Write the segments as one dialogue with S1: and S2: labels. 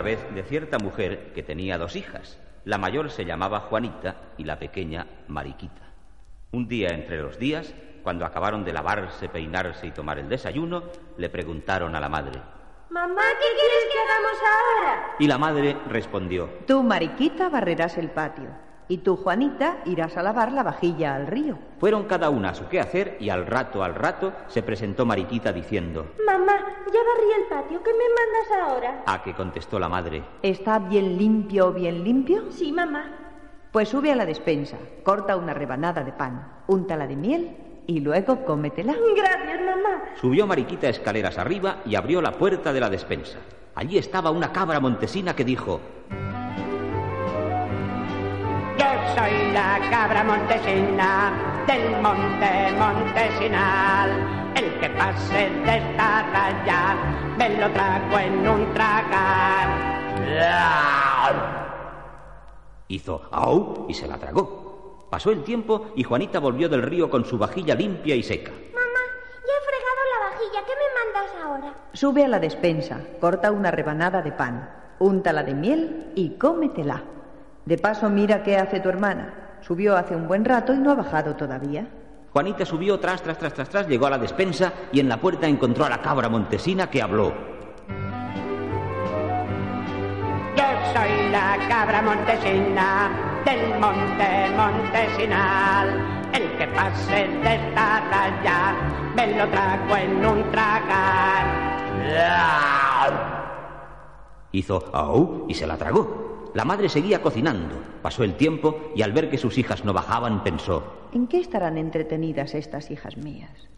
S1: una vez de cierta mujer que tenía dos hijas. La mayor se llamaba Juanita y la pequeña Mariquita. Un día entre los días, cuando acabaron de lavarse, peinarse y tomar el desayuno, le preguntaron a la madre.
S2: Mamá, ¿qué quieres que hagamos ahora?
S1: Y la madre respondió.
S3: Tú, Mariquita, barrerás el patio. Y tú, Juanita, irás a lavar la vajilla al río.
S1: Fueron cada una a su quehacer y al rato, al rato, se presentó Mariquita diciendo.
S2: Mamá, ya barrí el patio, ¿qué me mandas ahora?
S1: A que contestó la madre.
S3: ¿Está bien limpio, bien limpio?
S2: Sí, mamá.
S3: Pues sube a la despensa, corta una rebanada de pan, úntala de miel y luego cómetela.
S2: Gracias, mamá.
S1: Subió Mariquita escaleras arriba y abrió la puerta de la despensa. Allí estaba una cabra montesina que dijo.
S4: Soy la cabra montesina del monte montesinal. El que pase de esta raya me lo trago en un tragar.
S1: Hizo au y se la tragó. Pasó el tiempo y Juanita volvió del río con su vajilla limpia y seca.
S2: Mamá, ya he fregado la vajilla, ¿qué me mandas ahora?
S3: Sube a la despensa, corta una rebanada de pan, úntala de miel y cómetela. De paso, mira qué hace tu hermana. Subió hace un buen rato y no ha bajado todavía.
S1: Juanita subió tras, tras, tras, tras, tras, llegó a la despensa y en la puerta encontró a la cabra montesina que habló.
S4: Yo soy la cabra montesina del monte montesinal. El que pase de esta raya me lo trago en un tragar.
S1: Hizo au y se la tragó. La madre seguía cocinando. Pasó el tiempo y al ver que sus hijas no bajaban pensó.
S3: ¿En qué estarán entretenidas estas hijas mías?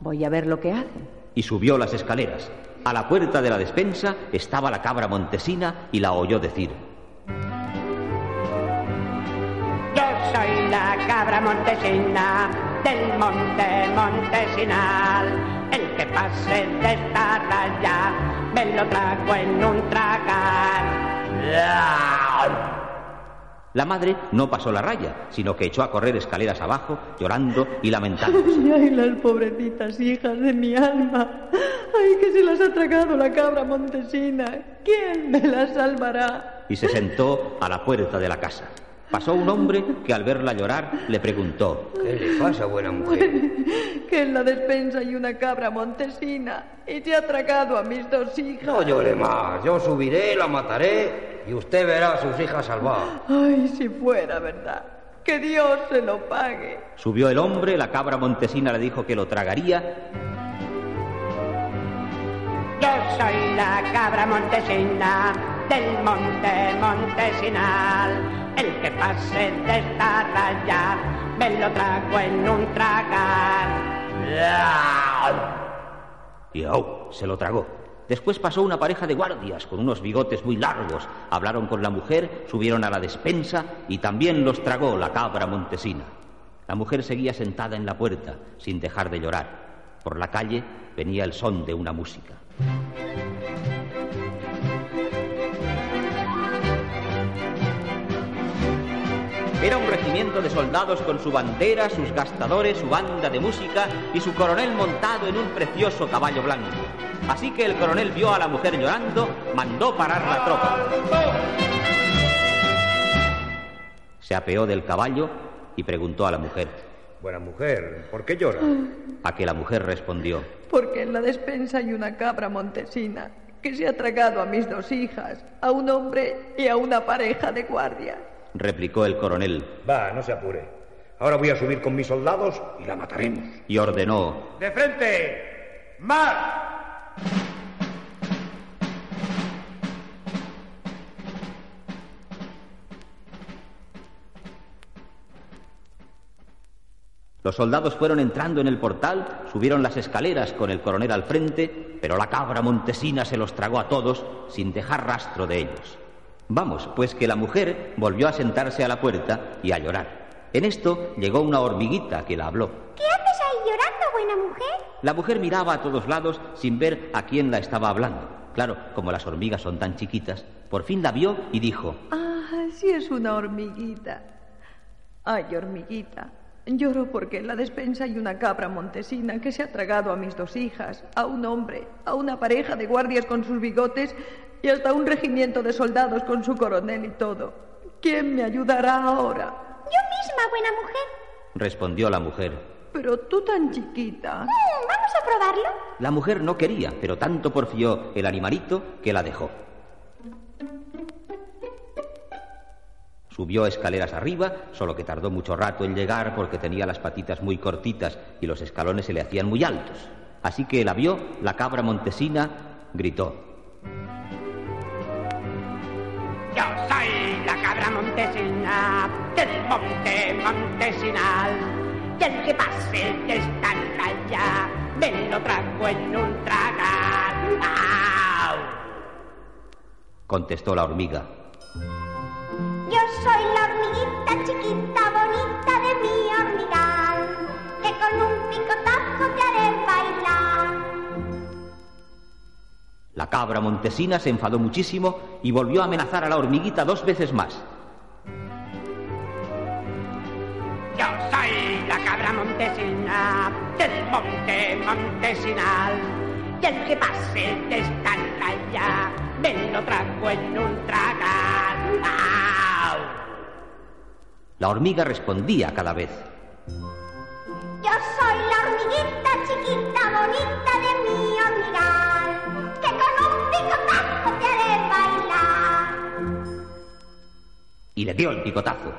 S3: Voy a ver lo que hacen.
S1: Y subió las escaleras. A la puerta de la despensa estaba la cabra montesina y la oyó decir.
S4: Yo soy la cabra montesina del monte montesinal. El que pase de esta raya me lo trago en un tragar.
S1: La madre no pasó la raya, sino que echó a correr escaleras abajo, llorando y lamentándose.
S3: Ay, las pobrecitas hijas de mi alma. Ay, que se las ha tragado la cabra montesina. ¿Quién me las salvará?
S1: Y se sentó a la puerta de la casa. Pasó un hombre que al verla llorar le preguntó.
S5: ¿Qué le pasa, buena mujer?
S3: Que en la despensa hay una cabra montesina y se ha tragado a mis dos hijas.
S5: No llore más. Yo subiré, la mataré y usted verá a sus hijas salvadas.
S3: Ay, si fuera verdad. Que Dios se lo pague.
S1: Subió el hombre, la cabra montesina le dijo que lo tragaría
S4: Yo soy la cabra montesina del monte montesinal. El que pase de esta raya me lo trago en un tragar.
S1: y au, se lo tragó. Después pasó una pareja de guardias con unos bigotes muy largos. Hablaron con la mujer, subieron a la despensa y también los tragó la cabra montesina. La mujer seguía sentada en la puerta, sin dejar de llorar. Por la calle venía el son de una música. Era un regimiento de soldados con su bandera, sus gastadores, su banda de música y su coronel montado en un precioso caballo blanco. Así que el coronel vio a la mujer llorando, mandó parar la tropa. Se apeó del caballo y preguntó a la mujer.
S5: Buena mujer, ¿por qué llora?
S1: A que la mujer respondió.
S3: Porque en la despensa hay una cabra montesina que se ha tragado a mis dos hijas, a un hombre y a una pareja de guardias.
S1: Replicó el coronel.
S5: Va, no se apure. Ahora voy a subir con mis soldados y la mataremos.
S1: Y ordenó.
S5: ¡De frente! ¡Más!
S1: Los soldados fueron entrando en el portal, subieron las escaleras con el coronel al frente, pero la cabra montesina se los tragó a todos sin dejar rastro de ellos. Vamos, pues que la mujer volvió a sentarse a la puerta y a llorar. En esto llegó una hormiguita que la habló.
S2: ¿Qué haces ahí llorando, buena mujer?
S1: La mujer miraba a todos lados sin ver a quién la estaba hablando. Claro, como las hormigas son tan chiquitas, por fin la vio y dijo,
S3: Ah, sí es una hormiguita. Ay, hormiguita. Lloro porque en la despensa hay una cabra montesina que se ha tragado a mis dos hijas, a un hombre, a una pareja de guardias con sus bigotes y hasta un regimiento de soldados con su coronel y todo. ¿Quién me ayudará ahora?
S2: Yo misma, buena mujer.
S1: respondió la mujer.
S3: Pero tú tan chiquita.
S2: Mm, ¿Vamos a probarlo?
S1: La mujer no quería, pero tanto porfió el animalito que la dejó. Subió escaleras arriba, solo que tardó mucho rato en llegar porque tenía las patitas muy cortitas y los escalones se le hacían muy altos. Así que la vio, la cabra montesina gritó.
S4: Yo soy la cabra montesina del monte montesinal. Y el que pase de esta calle me lo trago en un tragar. ¡Au!
S1: Contestó la hormiga.
S2: La
S1: cabra montesina se enfadó muchísimo y volvió a amenazar a la hormiguita dos veces más.
S4: Yo soy la cabra montesina del monte montesinal. Y el que pase de esta calle me lo trago en un tragar. ¡Au!
S1: La hormiga respondía cada vez. Y le dio el picotazo.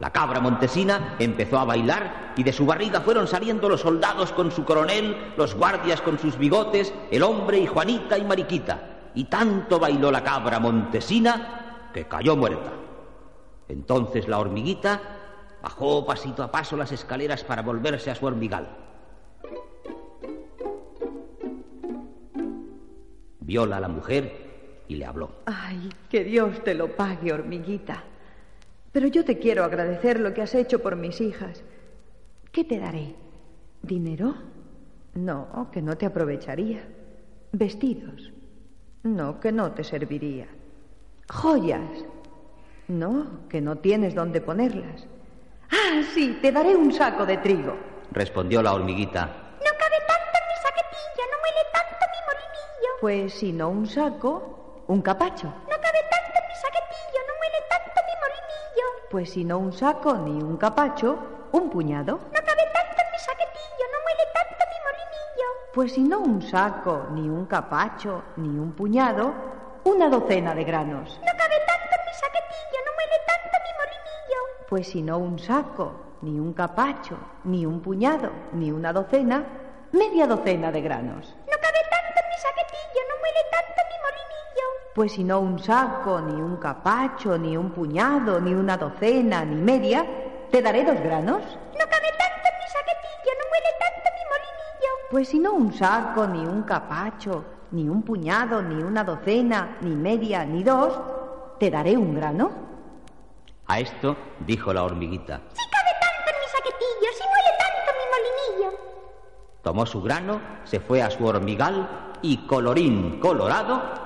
S1: La cabra montesina empezó a bailar y de su barriga fueron saliendo los soldados con su coronel, los guardias con sus bigotes, el hombre y Juanita y Mariquita. Y tanto bailó la cabra montesina que cayó muerta. Entonces la hormiguita bajó pasito a paso las escaleras para volverse a su hormigal. Viola la mujer y le habló.
S3: Ay, que Dios te lo pague, hormiguita. Pero yo te quiero agradecer lo que has hecho por mis hijas. ¿Qué te daré? ¿Dinero? No, que no te aprovecharía. ¿Vestidos? No, que no te serviría. ¿Joyas? No, que no tienes dónde ponerlas. Ah, sí, te daré un saco de trigo.
S1: Respondió la hormiguita.
S2: No cabe tanto en mi saquetillo, no muele tanto mi molinillo.
S3: Pues si no un saco, un capacho. Pues si no un saco ni un capacho, un puñado.
S2: No cabe tanto en mi saquetillo, no muele tanto mi molinillo.
S3: Pues si no un saco, ni un capacho, ni un puñado, una docena de granos.
S2: No cabe tanto en mi saquetillo, no muele tanto mi molinillo.
S3: Pues si no un saco, ni un capacho, ni un puñado, ni una docena, media docena de granos.
S2: No cabe tanto en mi saquetillo, no muele tanto mi molinillo.
S3: Pues si no un saco, ni un capacho, ni un puñado, ni una docena, ni media, te daré dos granos.
S2: No cabe tanto en mi saquetillo, no muele tanto mi molinillo.
S3: Pues si no un saco, ni un capacho, ni un puñado, ni una docena, ni media, ni dos, te daré un grano.
S1: A esto dijo la hormiguita.
S2: Si cabe tanto en mi saquetillo, si muele tanto mi molinillo.
S1: Tomó su grano, se fue a su hormigal y colorín colorado,